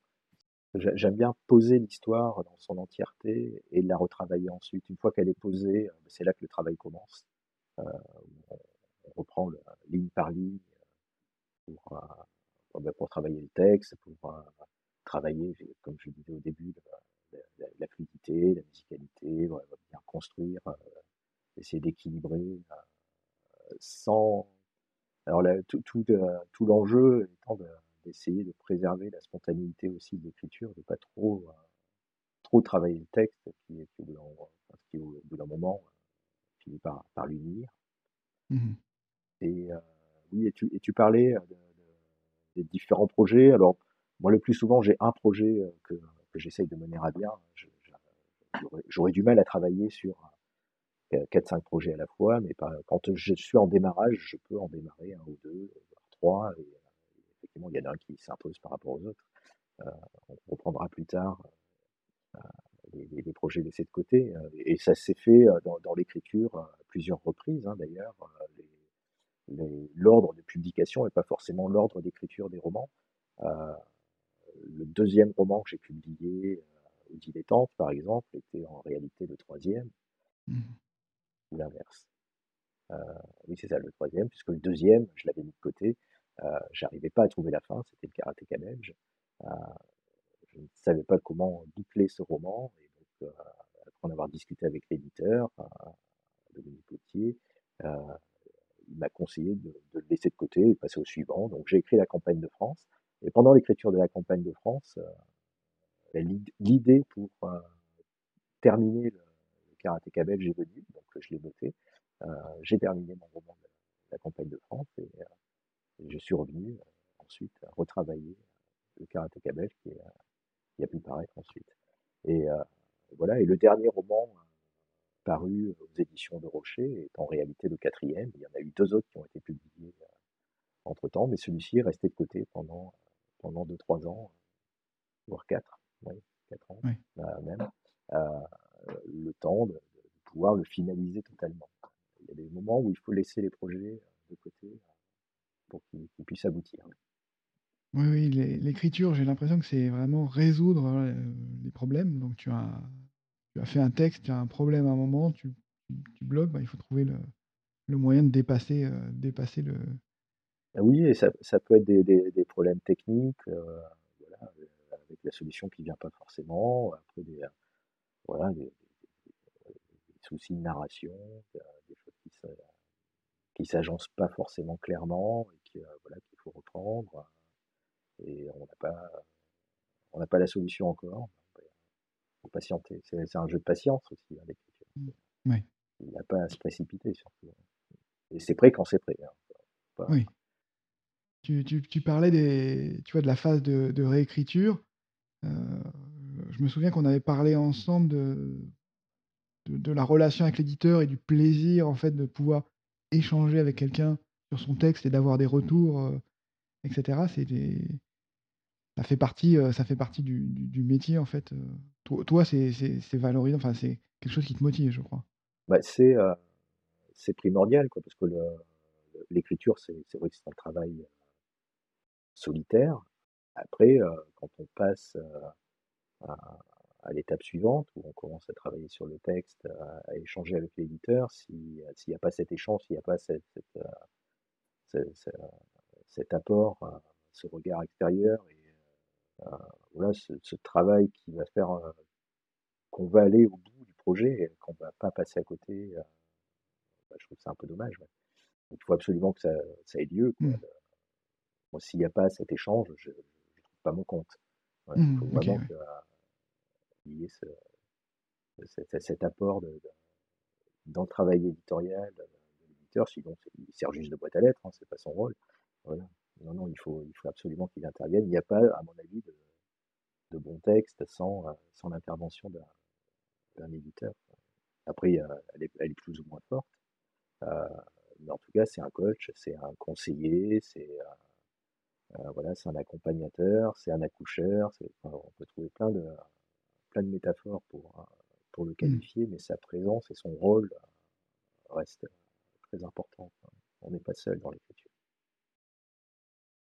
J'aime bien poser l'histoire dans son entièreté et la retravailler ensuite. Une fois qu'elle est posée, euh, c'est là que le travail commence. Euh, on, reprend ligne par ligne pour, ben, pour, travailler le texte, pour travailler, comme je le disais au début, la, fluidité, la musicalité, bien construire, essayer d'équilibrer sans alors tout, tout, euh, tout l'enjeu étant d'essayer de, préserver la spontanéité aussi de l'écriture, de pas trop, euh, trop travailler le texte qui, qui, au bout d'un moment euh, finit par, par l'unir. Mmh et oui, et tu, et tu parlais des différents projets. Alors moi le plus souvent j'ai un projet que, que j'essaye de mener à bien. J'aurais du mal à travailler sur 4-5 projets à la fois, mais quand je suis en démarrage, je peux en démarrer un ou deux, voire trois, et, effectivement, il y en a un qui s'impose par rapport aux autres. Euh, on reprendra plus tard euh, les, projets laissés de côté, euh, et ça s'est fait dans, l'écriture à plusieurs reprises, hein, d'ailleurs. L'ordre de publication n'est pas forcément l'ordre d'écriture des romans. le deuxième roman que j'ai publié, au Dilettante, par exemple, était en réalité le troisième. Mmh l'inverse. Euh, oui, c'est ça, le troisième, puisque le deuxième, je l'avais mis de côté. Euh, j'arrivais pas à trouver la fin, c'était le karatéka belge. Euh, je ne savais pas comment boucler ce roman. Donc, après en avoir discuté avec l'éditeur, Dominique Potier, il m'a conseillé de, de, le laisser de côté et de passer au suivant. Donc j'ai écrit la campagne de France. Et pendant l'écriture de la campagne de France, l'idée pour terminer le, Karatéka belge est venu, donc je l'ai noté. Euh, j'ai terminé mon roman de la campagne de France et, euh, je suis revenu euh, ensuite retravailler le Karatéka belge qui, qui, a pu paraître ensuite. Et voilà, et le dernier roman paru aux éditions de Rocher est en réalité le quatrième. Il y en a eu deux autres qui ont été publiés entre temps, mais celui-ci est resté de côté pendant pendant deux trois ans, voire quatre, oui, quatre ans même le temps de, pouvoir le finaliser totalement. Il y a des moments où il faut laisser les projets de côté pour qu'ils puissent aboutir. Oui, oui l'écriture, j'ai l'impression que c'est vraiment résoudre euh, les problèmes. Donc tu as, tu as fait un texte, tu as un problème à un moment, tu, tu bloques, bah, il faut trouver le, le moyen de dépasser, euh, dépasser le... Ah oui, et ça, ça peut être des, des, problèmes techniques, euh, voilà, avec la solution qui ne vient pas forcément, après des, voilà, des, soucis de narration, des choses qui qui s'agencent pas forcément clairement et euh, voilà, qu'il faut reprendre. Et on n'a pas, on n'a pas la solution encore. Il faut patienter. C'est un jeu de patience aussi, hein, l'écriture. Mmh. Il n'y a pas à se précipiter surtout. Et c'est prêt quand c'est prêt. Hein. Oui. Tu, tu, tu, parlais des, tu vois, de la phase de, de réécriture. Euh, je me souviens qu'on avait parlé ensemble de, de, la relation avec l'éditeur et du plaisir en fait de pouvoir échanger avec quelqu'un sur son texte et d'avoir des retours, euh, etc. C'est ça fait partie, euh, ça fait partie du, du, métier en fait. Euh. Toi, c'est valorisant, enfin c'est quelque chose qui te motive, je crois. Bah, c'est c'est primordial quoi, parce que l'écriture, c'est vrai que c'est un travail solitaire. Après, quand on passe à, à l'étape suivante, où on commence à travailler sur le texte, à, échanger avec l'éditeur, s'il n'y a pas cet échange, s'il n'y a pas cette, cet apport, ce regard extérieur, et voilà, ce, travail qui va faire qu'on va aller au bout du projet et qu'on ne va pas passer à côté, bah, je trouve ça un peu dommage. il faut absolument que ça, ait lieu. Mmh. s'il n'y a pas cet échange, je ne trouve pas mon compte. il mmh, faut vraiment cet, apport dans le travail éditorial de l'éditeur, sinon il sert juste de boîte à lettres, hein, c'est pas son rôle. Non, non, il faut, il faut absolument qu'il intervienne. Il n'y a pas, à mon avis, de, de bon texte sans, sans l'intervention d'un éditeur. Après, elle est, elle est, plus ou moins forte. mais en tout cas, c'est un coach, c'est un conseiller, c'est voilà, c'est un accompagnateur, c'est un accoucheur. on peut trouver plein de, plein de métaphores pour, pour le mmh. qualifier, mais sa présence et son rôle restent très importants. On n'est pas seul dans l'écriture.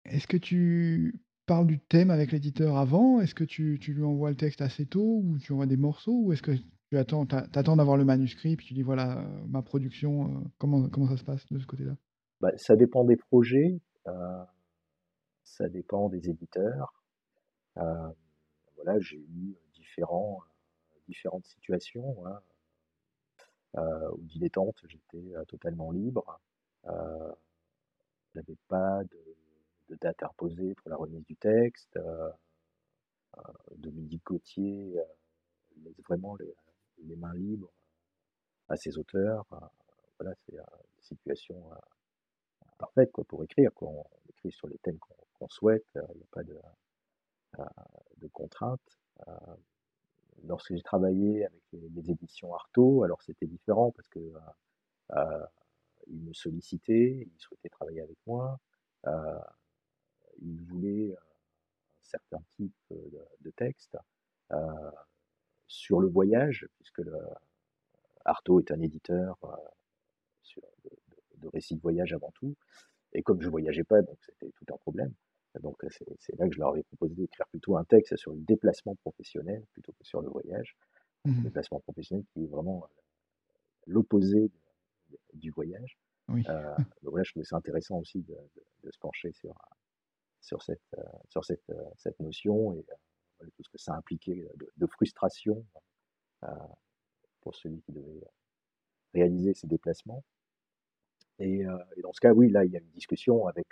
Est-ce que tu parles du thème avec l'éditeur avant? Est-ce que tu, tu, lui envoies le texte assez tôt ou tu envoies des morceaux? Ou est-ce que tu attends, attends d'avoir le manuscrit puis tu dis voilà ma production, comment, comment ça se passe de ce côté-là? Bah, Ça dépend des projets, ça dépend des éditeurs. voilà, j'ai eu différents, différentes situations. Hein. au dilettante, j'étais totalement libre. Euh, n'avais pas de de date reposer pour la remise du texte. Euh, euh, Dominique Gauthier euh, laisse vraiment les, mains libres à ses auteurs. voilà, c'est une situation parfaite quoi, pour écrire. Quoi. On écrit sur les thèmes qu'on souhaite, il n'y a pas de contraintes. Lorsque j'ai travaillé avec les, éditions Artaud, alors c'était différent parce que ils me sollicitaient, ils souhaitaient travailler avec moi il voulait un certain type de, texte sur le voyage, puisque le, Artaud est un éditeur de, récits de voyage avant tout. Et comme je voyageais pas, donc c'était tout un problème. Donc c'est là que je leur ai proposé d'écrire plutôt un texte sur le déplacement professionnel plutôt que sur le voyage. Le mmh déplacement professionnel qui est vraiment l'opposé du voyage. [LAUGHS] donc là, je trouvais ça intéressant aussi de, de se pencher sur, sur cette, euh, sur cette, euh, cette notion et euh, tout ce que ça impliquait de, frustration pour celui qui devait réaliser ces déplacements. Et, dans ce cas, oui, là, il y a une discussion avec,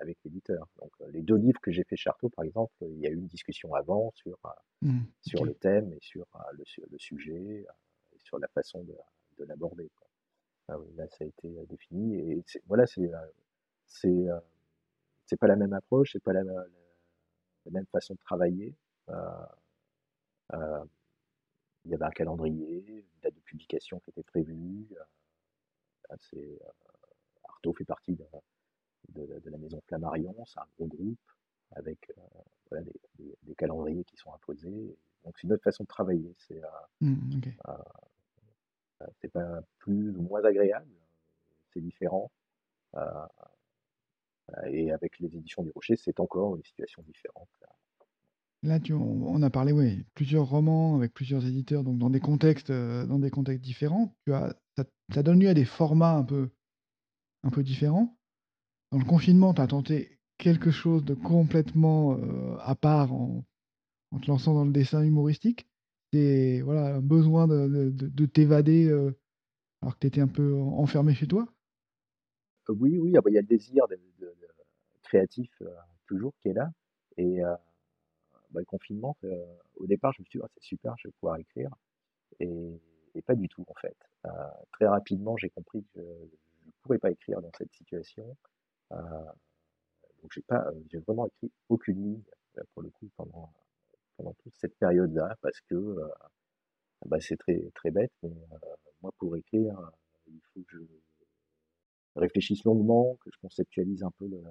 avec l'éditeur. Donc, les deux livres que j'ai fait Charteau, par exemple, il y a eu une discussion avant sur, mmh, sur le thème et sur le, le, sujet et sur la façon de, de l'aborder. Ah là, ça a été défini. Et voilà, c'est c'est pas la même approche, c'est pas la, même façon de travailler. Euh, euh, il y avait un calendrier, une date de publication qui était prévue. Euh, Artaud fait partie de, la maison Flammarion, c'est un gros groupe avec des, calendriers qui sont imposés. Donc c'est une autre façon de travailler. C'est mmh, pas plus ou moins agréable, c'est différent. Et avec les éditions du Rocher, c'est encore une situation différente. Là, tu, on, a parlé, oui, plusieurs romans avec plusieurs éditeurs, donc dans des contextes, euh, dans des contextes différents. Tu as, ça, donne lieu à des formats un peu, un peu différents. Dans le confinement, tu as tenté quelque chose de complètement euh, à part en, te lançant dans le dessin humoristique? C'est voilà, un besoin de, t'évader euh, alors que tu étais un peu enfermé chez toi? Oui, oui, ah bah, il y a le désir de, créatif euh, toujours qui est là. Et euh, bah, le confinement, euh, au départ, je me suis dit, «Ah, c'est super, je vais pouvoir écrire. Et, pas du tout, en fait. très rapidement, j'ai compris que je ne pourrais pas écrire dans cette situation. Donc, j'ai pas, j'ai vraiment écrit aucune ligne, pour le coup, pendant, pendant toute cette période-là, parce que bah, c'est très, très bête, mais moi, pour écrire, il faut que je réfléchisse longuement, que je conceptualise un peu le,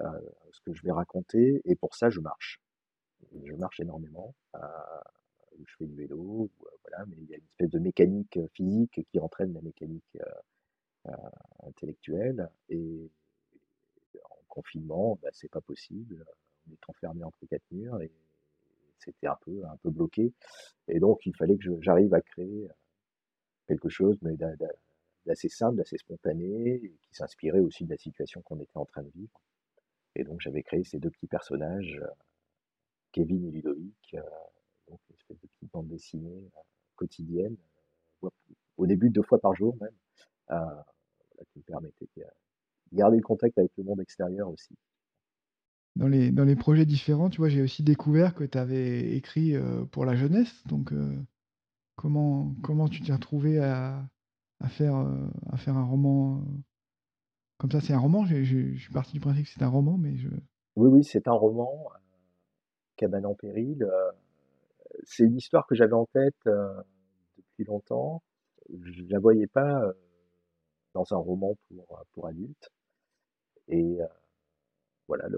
euh, ce que je vais raconter, et pour ça, je marche. Je marche énormément. Euh, je fais du vélo, euh, voilà, mais il y a une espèce de mécanique physique qui entraîne la mécanique intellectuelle. Et confinement, bah, c'est pas possible. On est enfermé entre quatre murs et c'était un peu, un peu bloqué. Et donc, il fallait que j'arrive à créer quelque chose mais d'assez simple, d'assez spontané, qui s'inspirait aussi de la situation qu'on était en train de vivre. Et donc, j'avais créé ces deux petits personnages, Kevin et Ludovic, donc une espèce de petite bande dessinée quotidienne, au début deux fois par jour même, qui me permettait garder le contact avec le monde extérieur aussi. Dans les, dans les projets différents, tu vois, j'ai aussi découvert que tu avais écrit pour la jeunesse. Donc, comment, comment tu t'es retrouvé à, à faire, à faire un roman comme ça C'est un roman Je suis parti du principe que c'est un roman, mais je. Oui, oui, c'est un roman. Cabane en péril. c'est une histoire que j'avais en tête depuis longtemps. Je ne la voyais pas dans un roman pour, pour adultes. Et voilà,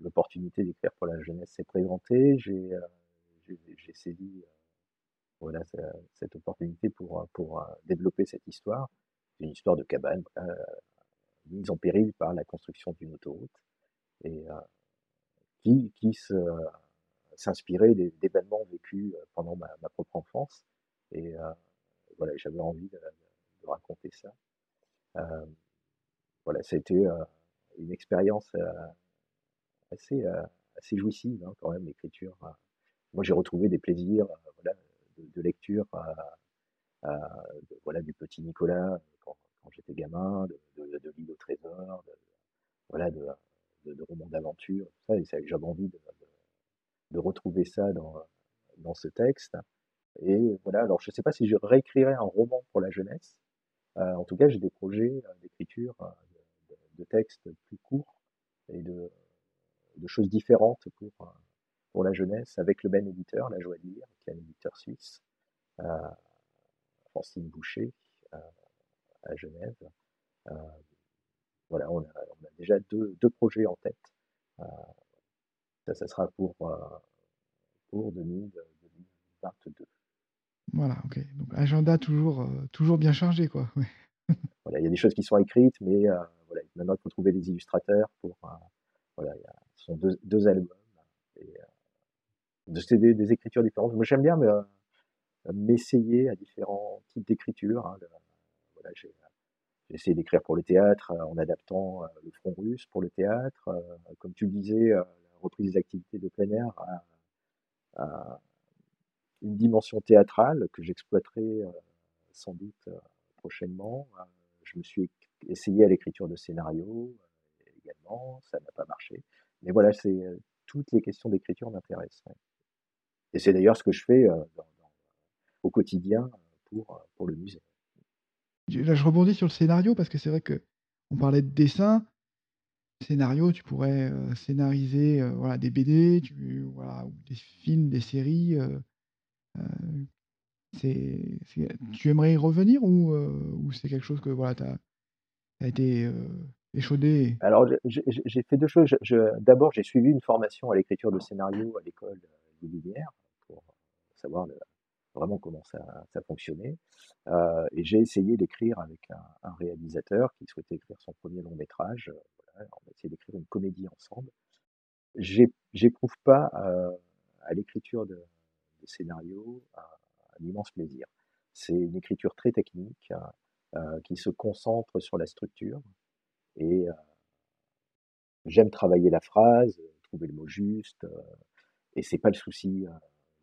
l'opportunité d'écrire pour la jeunesse s'est présentée. J'ai saisi voilà, cette opportunité pour, pour développer cette histoire. Une histoire de cabane mise en péril par la construction d'une autoroute et qui, qui s'inspirait d'événements vécus pendant ma, ma, propre enfance. Et voilà, j'avais envie de, de, raconter ça. Voilà, ça a été une expérience assez, assez jouissive hein, quand même, l'écriture. Moi, j'ai retrouvé des plaisirs voilà, de, lecture voilà, du petit Nicolas quand, j'étais gamin, de, de, l'île au trésor, voilà, de, de, romans d'aventure, ça, et j'avais envie de, retrouver ça dans, dans ce texte. Et voilà, alors je ne sais pas si je réécrirais un roman pour la jeunesse. en tout cas, j'ai des projets d'écriture de, textes plus courts et de, choses différentes pour, pour la jeunesse avec le même éditeur, La Joie de lire, qui est un éditeur suisse, euh, Francine Boucher, euh, à Genève. Euh, voilà, on a, déjà deux, deux projets en tête. ça, ça sera pour, pour 2022. Voilà, ok. Donc agenda toujours, toujours bien chargé, quoi. Il y a des choses qui sont écrites, mais voilà, maintenant il faut trouver des illustrateurs pour. voilà, il y a, ce sont deux, albums. Et, c'est des, écritures différentes. Moi, j'aime bien m'essayer à différents types d'écriture. Hein, voilà, j'ai essayé d'écrire pour le théâtre en adaptant le front russe pour le théâtre. comme tu le disais, la reprise des activités de plein air a, une dimension théâtrale que j'exploiterai sans doute prochainement. je me suis essayé à l'écriture de scénarios également, ça n'a pas marché. Mais voilà, c'est toutes les questions d'écriture m'intéressent. Et c'est d'ailleurs ce que je fais au quotidien pour, pour le musée. Là, je rebondis sur le scénario parce que c'est vrai que on parlait de dessin. Scénario, tu pourrais scénariser voilà, des BD, voilà, des films, des séries. C'est, tu aimerais y revenir ou, ou c'est quelque chose que voilà, tu as, été échaudé Alors, j'ai fait deux choses. D'abord, j'ai suivi une formation à l'écriture de scénario à l'école de Lumière pour savoir le, vraiment comment ça, ça fonctionnait. Euh, et j'ai essayé d'écrire avec un, réalisateur qui souhaitait écrire son premier long métrage. Voilà, on a essayé d'écrire une comédie ensemble. J'éprouve pas euh, à l'écriture de, de scénarios immense plaisir. C'est une écriture très technique euh, qui se concentre sur la structure et j'aime travailler la phrase, trouver le mot juste, et c'est pas le souci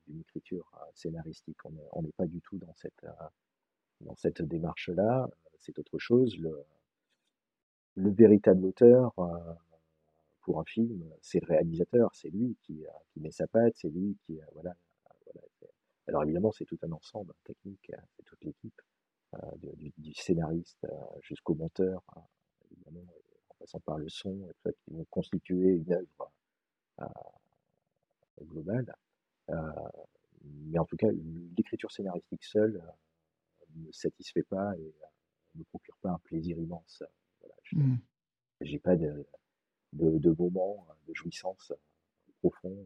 une écriture euh, scénaristique. On n'est pas du tout dans cette, euh, cette démarche-là. C'est autre chose. Le, le véritable auteur euh, pour un film, c'est le réalisateur, c'est lui qui, qui, met sa patte, c'est lui qui. Voilà. Alors évidemment, c'est tout un ensemble technique, c'est toute l'équipe, du, scénariste jusqu'au monteur, évidemment, en passant par le son, et tout qui vont constituer une œuvre globale. Euh, mais en tout cas, l'écriture scénaristique seule euh, ne me satisfait pas et euh, ne me procure pas un plaisir immense. Voilà, je n'ai mmh. pas de, de, de moments de jouissance profond,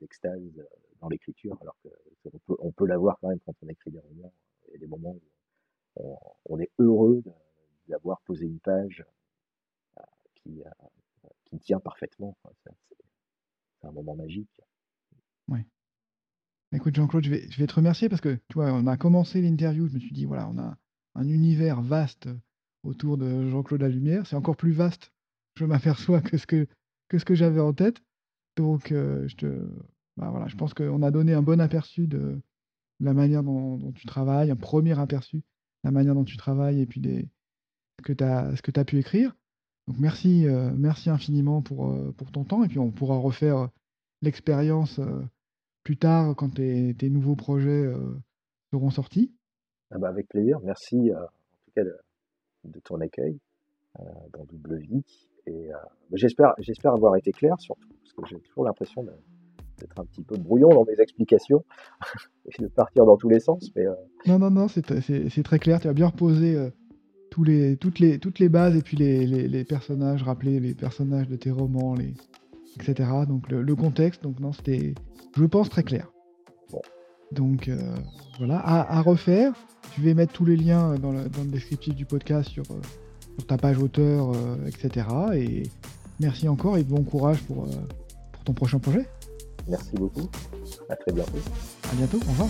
d'extase dans l'écriture, alors qu'on peut, on peut l'avoir quand même quand on écrit des romans. Il y a des moments où on, est heureux d'avoir posé une page qui, qui tient parfaitement. C'est un moment magique. Oui. Écoute, Jean-Claude, je vais, je vais te remercier parce que, tu vois, on a commencé l'interview, je me suis dit, voilà, on a un univers vaste autour de Jean-Claude Lumière. C'est encore plus vaste, je m'aperçois, que ce que, que, ce que j'avais en tête. Donc, euh, je, te, bah, voilà, je pense qu'on a donné un bon aperçu de la manière dont, tu travailles, un premier aperçu de la manière dont tu travailles et puis des, ce que tu as, pu écrire. Donc, merci, euh, merci infiniment pour, euh, pour ton temps. Et puis, on pourra refaire l'expérience plus tard quand tes, nouveaux projets seront sortis. Ah bah avec plaisir. Merci en tout cas de, ton accueil dans Double Vie. Et j'espère, j'espère avoir été clair surtout, parce que j'ai toujours l'impression d'être un petit peu brouillon dans mes explications [LAUGHS] et de partir dans tous les sens. Mais, Non, non, non, c'est, très clair. Tu as bien reposé tous les, toutes, les, toutes les bases et puis les, les, personnages, rappeler les personnages de tes romans, les, etc. Donc le, contexte, donc non, c'était, je pense, très clair. Bon. Donc euh, voilà, à, refaire. Je vais mettre tous les liens dans le, descriptif du podcast sur, euh, sur ta page auteur, euh, etc. Et merci encore et bon courage pour, pour ton prochain projet. Merci beaucoup. À très bientôt. À bientôt. Au revoir.